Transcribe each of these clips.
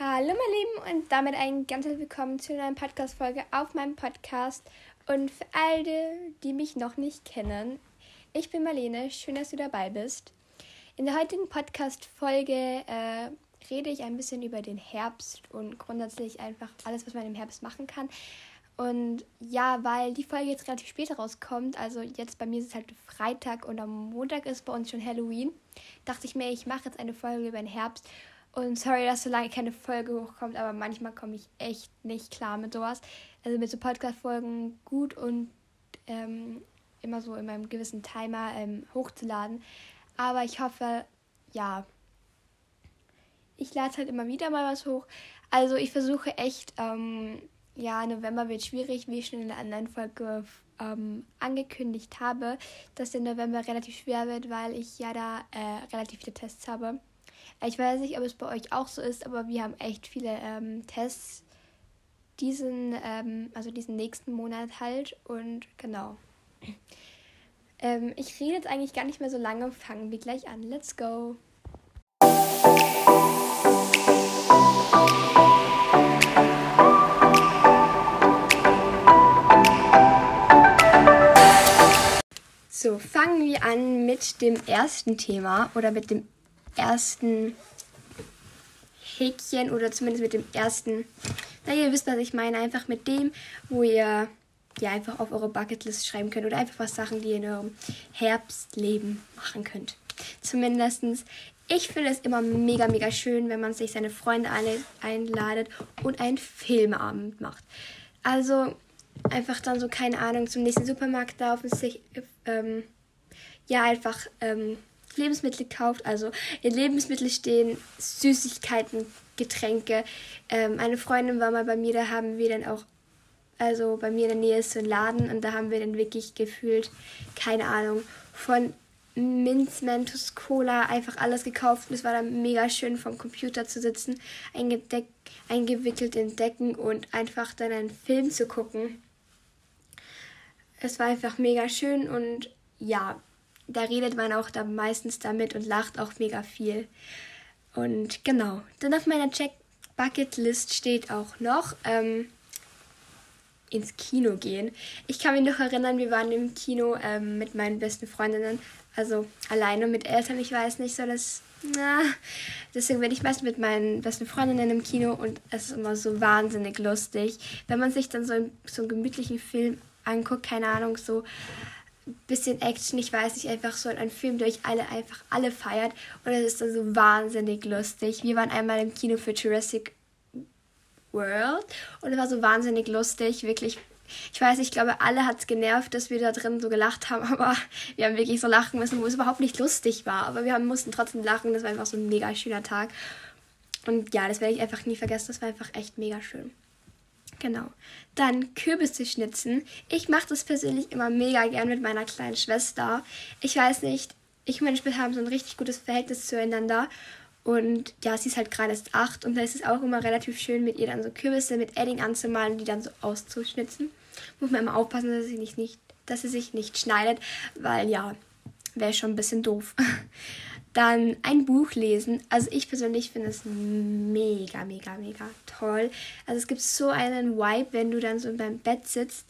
Hallo meine Lieben und damit ein ganz herzlich willkommen zu einer neuen Podcast-Folge auf meinem Podcast. Und für alle, die mich noch nicht kennen, ich bin Marlene, schön, dass du dabei bist. In der heutigen Podcast-Folge äh, rede ich ein bisschen über den Herbst und grundsätzlich einfach alles, was man im Herbst machen kann. Und ja, weil die Folge jetzt relativ spät rauskommt, also jetzt bei mir ist es halt Freitag und am Montag ist bei uns schon Halloween, dachte ich mir, ich mache jetzt eine Folge über den Herbst. Und sorry, dass so lange keine Folge hochkommt, aber manchmal komme ich echt nicht klar mit sowas. Also mit so Podcast-Folgen gut und ähm, immer so in meinem gewissen Timer ähm, hochzuladen. Aber ich hoffe, ja, ich lade halt immer wieder mal was hoch. Also ich versuche echt, ähm, ja, November wird schwierig, wie ich schon in der anderen Folge ähm, angekündigt habe, dass der November relativ schwer wird, weil ich ja da äh, relativ viele Tests habe. Ich weiß nicht, ob es bei euch auch so ist, aber wir haben echt viele ähm, Tests diesen, ähm, also diesen nächsten Monat halt und genau. Ähm, ich rede jetzt eigentlich gar nicht mehr so lange, fangen wir gleich an. Let's go! So, fangen wir an mit dem ersten Thema oder mit dem ersten Häkchen oder zumindest mit dem ersten, na ihr wisst, was ich meine, einfach mit dem, wo ihr ja einfach auf eure Bucketlist schreiben könnt oder einfach was Sachen, die ihr in eurem Herbstleben machen könnt. Zumindestens ich finde es immer mega, mega schön, wenn man sich seine Freunde einladet und einen Filmabend macht. Also einfach dann so, keine Ahnung, zum nächsten Supermarkt laufen, sich ähm, ja einfach ähm, Lebensmittel kauft. Also in Lebensmittel stehen Süßigkeiten, Getränke. Ähm, eine Freundin war mal bei mir, da haben wir dann auch, also bei mir in der Nähe ist so ein Laden und da haben wir dann wirklich gefühlt, keine Ahnung, von Minz, Mentos, Cola, einfach alles gekauft. Und es war dann mega schön vom Computer zu sitzen, eingewickelt in Decken und einfach dann einen Film zu gucken. Es war einfach mega schön und ja, da redet man auch da meistens damit und lacht auch mega viel. Und genau, dann auf meiner Check Bucket List steht auch noch ähm, ins Kino gehen. Ich kann mich noch erinnern, wir waren im Kino ähm, mit meinen besten Freundinnen, also alleine mit Eltern. Ich weiß nicht, so das. Na, deswegen bin ich meist mit meinen besten Freundinnen im Kino und es ist immer so wahnsinnig lustig, wenn man sich dann so, so einen gemütlichen Film anguckt, keine Ahnung, so bisschen Action, ich weiß nicht, einfach so ein Film, der euch alle einfach alle feiert und es ist dann so wahnsinnig lustig. Wir waren einmal im Kino für Jurassic World und es war so wahnsinnig lustig, wirklich. Ich weiß, ich glaube, alle hat es genervt, dass wir da drin so gelacht haben, aber wir haben wirklich so lachen müssen, wo es überhaupt nicht lustig war. Aber wir haben, mussten trotzdem lachen, das war einfach so ein mega schöner Tag. Und ja, das werde ich einfach nie vergessen, das war einfach echt mega schön. Genau. Dann Kürbisse schnitzen. Ich mache das persönlich immer mega gern mit meiner kleinen Schwester. Ich weiß nicht, ich und meine Schwester haben so ein richtig gutes Verhältnis zueinander. Und ja, sie ist halt gerade erst acht und da ist es auch immer relativ schön, mit ihr dann so Kürbisse mit Edding anzumalen und die dann so auszuschnitzen. Muss man immer aufpassen, dass sie, nicht, nicht, dass sie sich nicht schneidet, weil ja, wäre schon ein bisschen doof. Dann ein Buch lesen. Also ich persönlich finde es mega, mega, mega toll. Also es gibt so einen Vibe, wenn du dann so in deinem Bett sitzt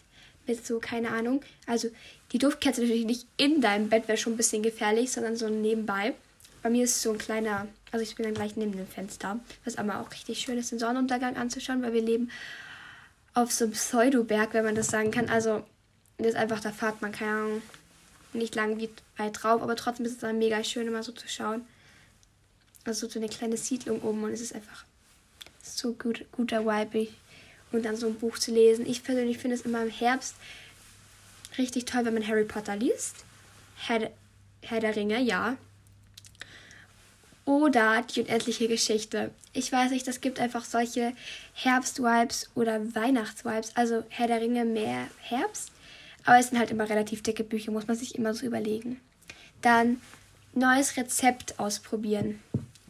mit so, keine Ahnung. Also die Duftkerze natürlich nicht in deinem Bett, wäre schon ein bisschen gefährlich, sondern so nebenbei. Bei mir ist so ein kleiner, also ich bin dann gleich neben dem Fenster, was aber auch richtig schön ist, den Sonnenuntergang anzuschauen, weil wir leben auf so einem Pseudoberg, wenn man das sagen kann. Also das ist einfach, da fahrt man, keine Ahnung, nicht lang wie weit drauf, aber trotzdem ist es dann mega schön, immer so zu schauen. Also so eine kleine Siedlung oben und es ist einfach so gut, guter Vibe und dann so ein Buch zu lesen. Ich persönlich finde es immer im Herbst richtig toll, wenn man Harry Potter liest. Herr, Herr der Ringe, ja. Oder die unendliche Geschichte. Ich weiß nicht, das gibt einfach solche Herbst-Vibes oder Weihnachts-Vibes. Also Herr der Ringe mehr Herbst aber es sind halt immer relativ dicke Bücher, muss man sich immer so überlegen. Dann neues Rezept ausprobieren.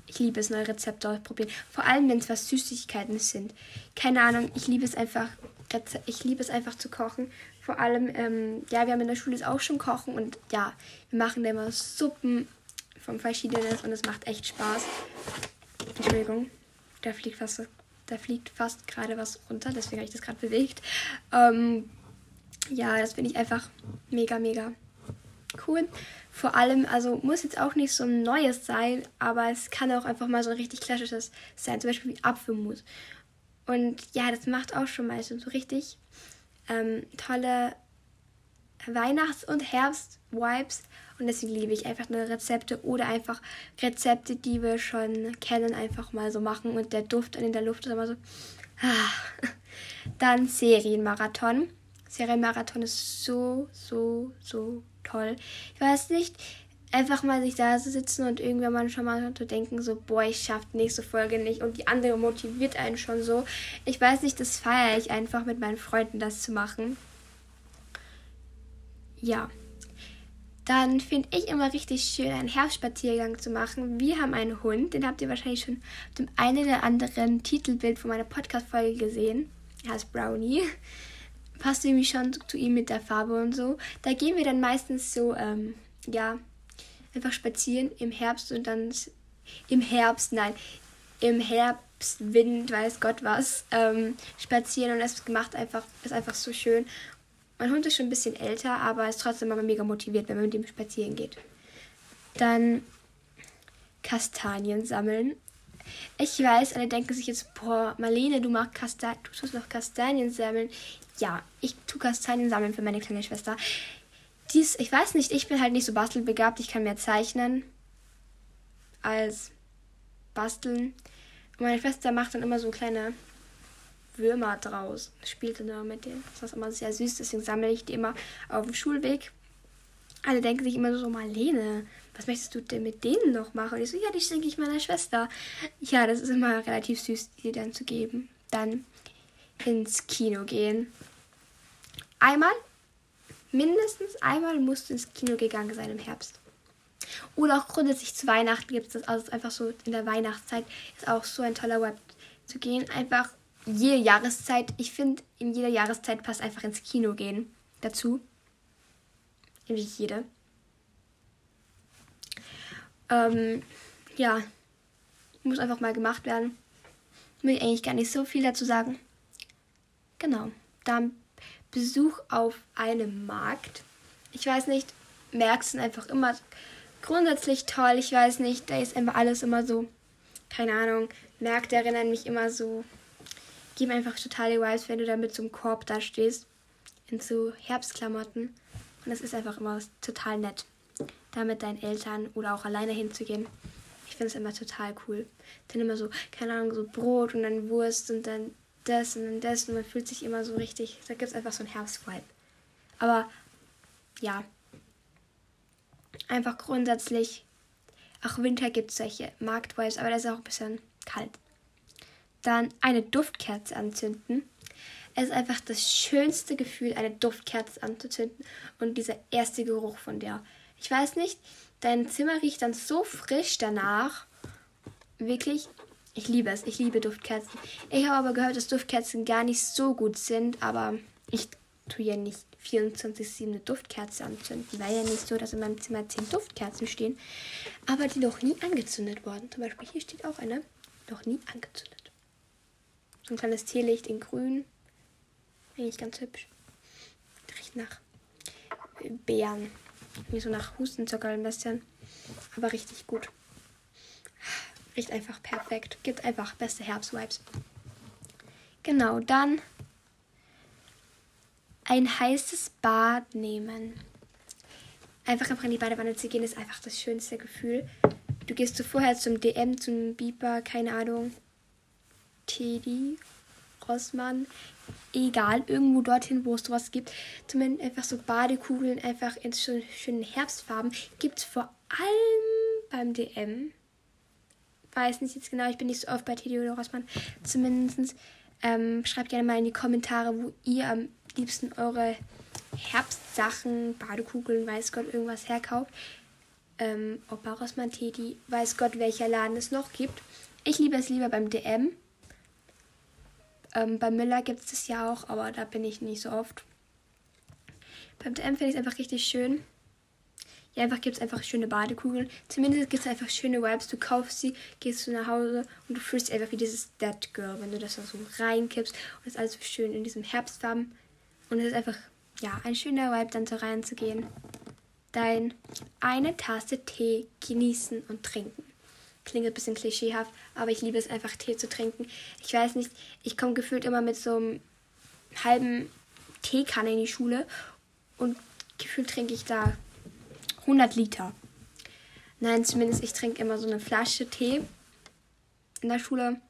Ich liebe es, neue Rezepte ausprobieren. Vor allem, wenn es was Süßigkeiten sind. Keine Ahnung, ich liebe es einfach, ich liebe es einfach zu kochen. Vor allem, ähm, ja, wir haben in der Schule auch schon kochen und ja, wir machen da immer Suppen von verschiedenen und es macht echt Spaß. Entschuldigung. Da fliegt fast, da fliegt fast gerade was runter, deswegen habe ich das gerade bewegt. Ähm, ja, das finde ich einfach mega, mega cool. Vor allem, also muss jetzt auch nicht so ein neues sein, aber es kann auch einfach mal so ein richtig klassisches sein, zum Beispiel wie Apfelmus. Und ja, das macht auch schon meistens so richtig ähm, tolle Weihnachts- und Herbst-Vibes. Und deswegen liebe ich einfach eine Rezepte oder einfach Rezepte, die wir schon kennen, einfach mal so machen. Und der Duft in der Luft ist immer so. Ah. Dann Serienmarathon. Serienmarathon ist so, so, so toll. Ich weiß nicht, einfach mal sich da zu sitzen und irgendwann mal schon mal zu denken, so, boah, ich schaff die nächste Folge nicht und die andere motiviert einen schon so. Ich weiß nicht, das feiere ich einfach mit meinen Freunden, das zu machen. Ja. Dann finde ich immer richtig schön, einen Herbstspaziergang zu machen. Wir haben einen Hund, den habt ihr wahrscheinlich schon auf dem einen oder anderen Titelbild von meiner Podcast-Folge gesehen. Er heißt Brownie passt irgendwie schon zu ihm mit der Farbe und so. Da gehen wir dann meistens so, ähm, ja, einfach spazieren im Herbst und dann im Herbst, nein, im Herbstwind, weiß Gott was, ähm, spazieren und es macht einfach, ist einfach so schön. Mein Hund ist schon ein bisschen älter, aber ist trotzdem immer mega motiviert, wenn man mit ihm spazieren geht. Dann Kastanien sammeln. Ich weiß, alle denken sich jetzt, boah, Marlene, du machst Kasta du tust noch Kastanien sammeln ja, ich tue Kastanien sammeln für meine kleine Schwester. Dies, ich weiß nicht, ich bin halt nicht so bastelbegabt. Ich kann mehr zeichnen als basteln. Und meine Schwester macht dann immer so kleine Würmer draus. Spielt dann immer mit denen. Das ist immer sehr süß, deswegen sammle ich die immer auf dem Schulweg. Alle denken sich immer so, Marlene, was möchtest du denn mit denen noch machen? Und ich so, ja, die schenke ich meiner Schwester. Ja, das ist immer relativ süß, die dann zu geben. Dann ins Kino gehen einmal, mindestens einmal musst du ins Kino gegangen sein im Herbst. Oder auch grundsätzlich zu Weihnachten gibt es das. Also einfach so in der Weihnachtszeit ist auch so ein toller Web zu gehen. Einfach jede Jahreszeit. Ich finde, in jeder Jahreszeit passt einfach ins Kino gehen dazu. Nämlich jede. Ähm, ja, muss einfach mal gemacht werden. Will ich eigentlich gar nicht so viel dazu sagen. Genau, dann Besuch auf einem Markt. Ich weiß nicht, Märkte sind einfach immer grundsätzlich toll. Ich weiß nicht, da ist immer alles immer so, keine Ahnung, Märkte erinnern mich immer so, geben einfach totale Vibes, wenn du da mit so einem Korb da stehst, in so Herbstklamotten. Und es ist einfach immer total nett, da mit deinen Eltern oder auch alleine hinzugehen. Ich finde es immer total cool. Dann immer so, keine Ahnung, so Brot und dann Wurst und dann das und dann das und man fühlt sich immer so richtig, da gibt es einfach so einen Herbstvibe. Aber ja, einfach grundsätzlich, auch Winter gibt es solche Marktvibes, aber das ist auch ein bisschen kalt. Dann eine Duftkerze anzünden. Es ist einfach das schönste Gefühl, eine Duftkerze anzuzünden und dieser erste Geruch von der. Ich weiß nicht, dein Zimmer riecht dann so frisch danach. Wirklich, ich liebe es. Ich liebe Duftkerzen. Ich habe aber gehört, dass Duftkerzen gar nicht so gut sind, aber ich tue ja nicht 24-7 eine Duftkerze anzünden. War ja nicht so, dass in meinem Zimmer 10 Duftkerzen stehen, aber die noch nie angezündet wurden. Zum Beispiel hier steht auch eine, noch nie angezündet. So ein kleines Teelicht in grün. Eigentlich ganz hübsch. Riecht nach Beeren. Wie so nach Hustenzucker ein bisschen. Aber richtig gut. Riecht einfach perfekt. Gibt einfach beste Herbstvibes. Genau, dann ein heißes Bad nehmen. Einfach einfach in die Badewanne zu gehen, ist einfach das schönste Gefühl. Du gehst so vorher zum DM, zum Biber, keine Ahnung, Teddy, Rossmann, egal, irgendwo dorthin, wo es sowas gibt. Zumindest einfach so Badekugeln, einfach in so schönen Herbstfarben. Gibt es vor allem beim DM weiß nicht jetzt genau, ich bin nicht so oft bei Teddy oder Rossmann. Zumindest ähm, schreibt gerne mal in die Kommentare, wo ihr am liebsten eure Herbstsachen, Badekugeln, weiß Gott, irgendwas herkauft. Ähm, ob bei Rossmann, Teddy, weiß Gott, welcher Laden es noch gibt. Ich liebe es lieber beim DM. Ähm, bei Müller gibt es das ja auch, aber da bin ich nicht so oft. Beim DM finde ich es einfach richtig schön. Ja, einfach gibt es einfach schöne Badekugeln. Zumindest gibt es einfach schöne Vibes. Du kaufst sie, gehst du nach Hause und du fühlst dich einfach wie dieses Dead Girl, wenn du das so reinkippst. Und es ist alles so schön in diesem Herbstfarben. Und es ist einfach, ja, ein schöner Vibe, dann so reinzugehen. Dein eine Tasse Tee genießen und trinken. Klingt ein bisschen klischeehaft, aber ich liebe es einfach, Tee zu trinken. Ich weiß nicht, ich komme gefühlt immer mit so einem halben Teekanne in die Schule und gefühlt trinke ich da 100 Liter. Nein, zumindest ich trinke immer so eine Flasche Tee in der Schule.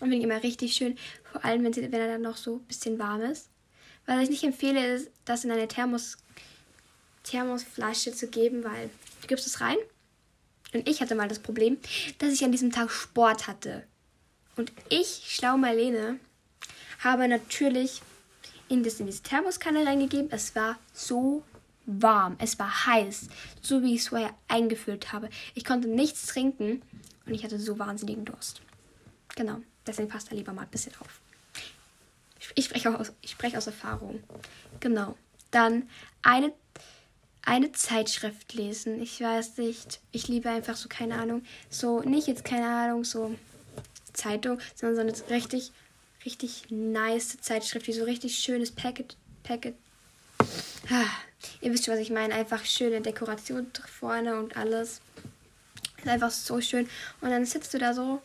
Und finde immer richtig schön, vor allem wenn, sie, wenn er dann noch so ein bisschen warm ist. Was ich nicht empfehle, ist, das in eine Thermos, Thermosflasche zu geben, weil du gibst es rein. Und ich hatte mal das Problem, dass ich an diesem Tag Sport hatte. Und ich, schlau Marlene, habe natürlich in, das, in diese Thermoskanne reingegeben. Es war so warm. Es war heiß, so wie ich es vorher eingeführt habe. Ich konnte nichts trinken und ich hatte so wahnsinnigen Durst. Genau, deswegen passt da lieber mal ein bisschen auf. Ich spreche, aus, ich spreche aus Erfahrung. Genau. Dann eine, eine Zeitschrift lesen. Ich weiß nicht, ich liebe einfach so, keine Ahnung, so, nicht jetzt keine Ahnung, so Zeitung, sondern so eine richtig, richtig nice Zeitschrift, die so richtig schönes Packet, Packet, ah, Ihr wisst schon, was ich meine. Einfach schöne Dekoration vorne und alles. Ist einfach so schön. Und dann sitzt du da so,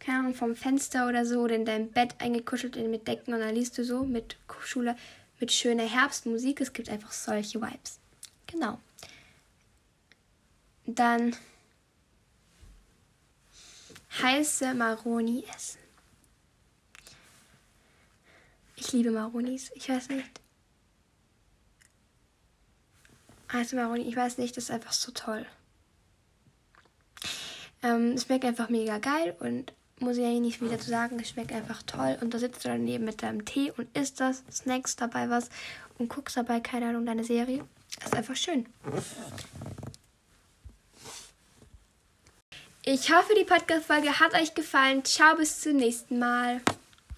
keine Ahnung, vom Fenster oder so oder in deinem Bett eingekuschelt mit Decken und dann liest du so mit Schule, mit schöner Herbstmusik. Es gibt einfach solche Vibes. Genau. Dann heiße Maroni essen. Ich liebe Maronis. Ich weiß nicht. Also Maroni, ich weiß nicht, das ist einfach so toll. Ähm, es schmeckt einfach mega geil und muss ich eigentlich nicht wieder zu sagen, es schmeckt einfach toll. Und da sitzt du daneben mit deinem Tee und isst das, snackst dabei was und guckst dabei, keine Ahnung, deine Serie. Das ist einfach schön. Ich hoffe, die Podcast-Folge hat euch gefallen. Ciao, bis zum nächsten Mal.